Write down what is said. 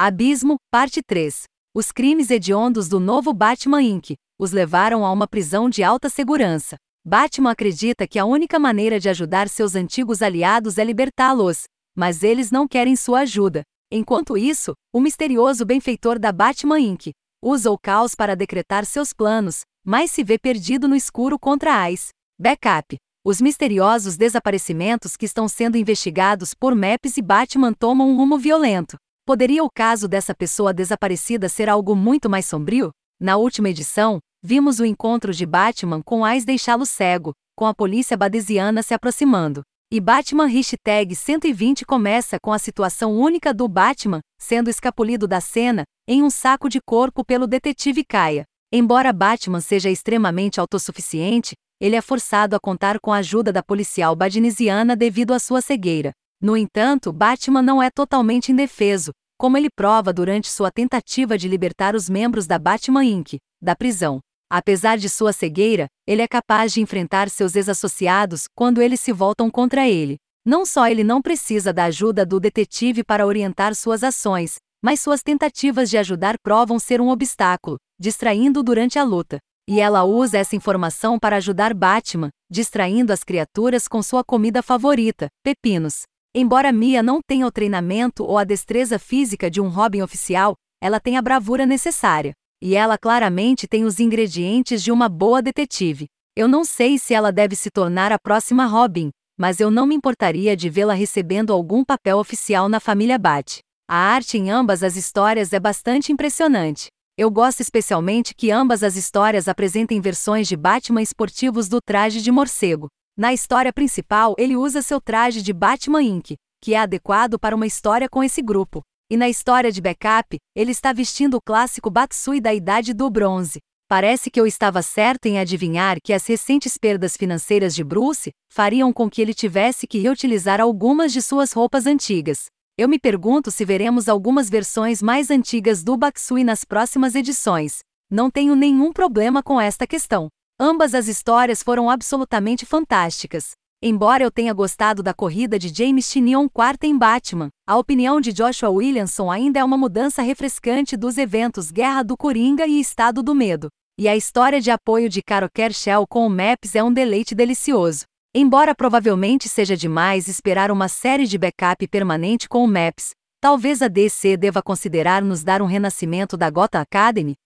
Abismo, Parte 3. Os crimes hediondos do novo Batman Inc. os levaram a uma prisão de alta segurança. Batman acredita que a única maneira de ajudar seus antigos aliados é libertá-los, mas eles não querem sua ajuda. Enquanto isso, o misterioso benfeitor da Batman Inc. usa o caos para decretar seus planos, mas se vê perdido no escuro contra Ais. Backup. Os misteriosos desaparecimentos que estão sendo investigados por Maps e Batman tomam um rumo violento. Poderia o caso dessa pessoa desaparecida ser algo muito mais sombrio? Na última edição, vimos o encontro de Batman com Ais deixá-lo cego, com a polícia badesiana se aproximando. E Batman Hashtag 120 começa com a situação única do Batman, sendo escapulido da cena, em um saco de corpo pelo detetive Kaia. Embora Batman seja extremamente autossuficiente, ele é forçado a contar com a ajuda da policial badinesiana devido à sua cegueira. No entanto, Batman não é totalmente indefeso, como ele prova durante sua tentativa de libertar os membros da Batman Inc. da prisão. Apesar de sua cegueira, ele é capaz de enfrentar seus ex-associados quando eles se voltam contra ele. Não só ele não precisa da ajuda do detetive para orientar suas ações, mas suas tentativas de ajudar provam ser um obstáculo, distraindo durante a luta. E ela usa essa informação para ajudar Batman, distraindo as criaturas com sua comida favorita, pepinos. Embora Mia não tenha o treinamento ou a destreza física de um Robin oficial, ela tem a bravura necessária. E ela claramente tem os ingredientes de uma boa detetive. Eu não sei se ela deve se tornar a próxima Robin, mas eu não me importaria de vê-la recebendo algum papel oficial na família Bat. A arte em ambas as histórias é bastante impressionante. Eu gosto especialmente que ambas as histórias apresentem versões de Batman esportivos do traje de morcego. Na história principal, ele usa seu traje de Batman Inc., que é adequado para uma história com esse grupo. E na história de backup, ele está vestindo o clássico Batsui da Idade do Bronze. Parece que eu estava certo em adivinhar que as recentes perdas financeiras de Bruce fariam com que ele tivesse que reutilizar algumas de suas roupas antigas. Eu me pergunto se veremos algumas versões mais antigas do Batsui nas próximas edições. Não tenho nenhum problema com esta questão. Ambas as histórias foram absolutamente fantásticas. Embora eu tenha gostado da corrida de James Tinion quarta em Batman, a opinião de Joshua Williamson ainda é uma mudança refrescante dos eventos Guerra do Coringa e Estado do Medo. E a história de apoio de Caro Kershell com o Maps é um deleite delicioso. Embora provavelmente seja demais esperar uma série de backup permanente com o Maps, talvez a DC deva considerar nos dar um renascimento da Gotham Academy,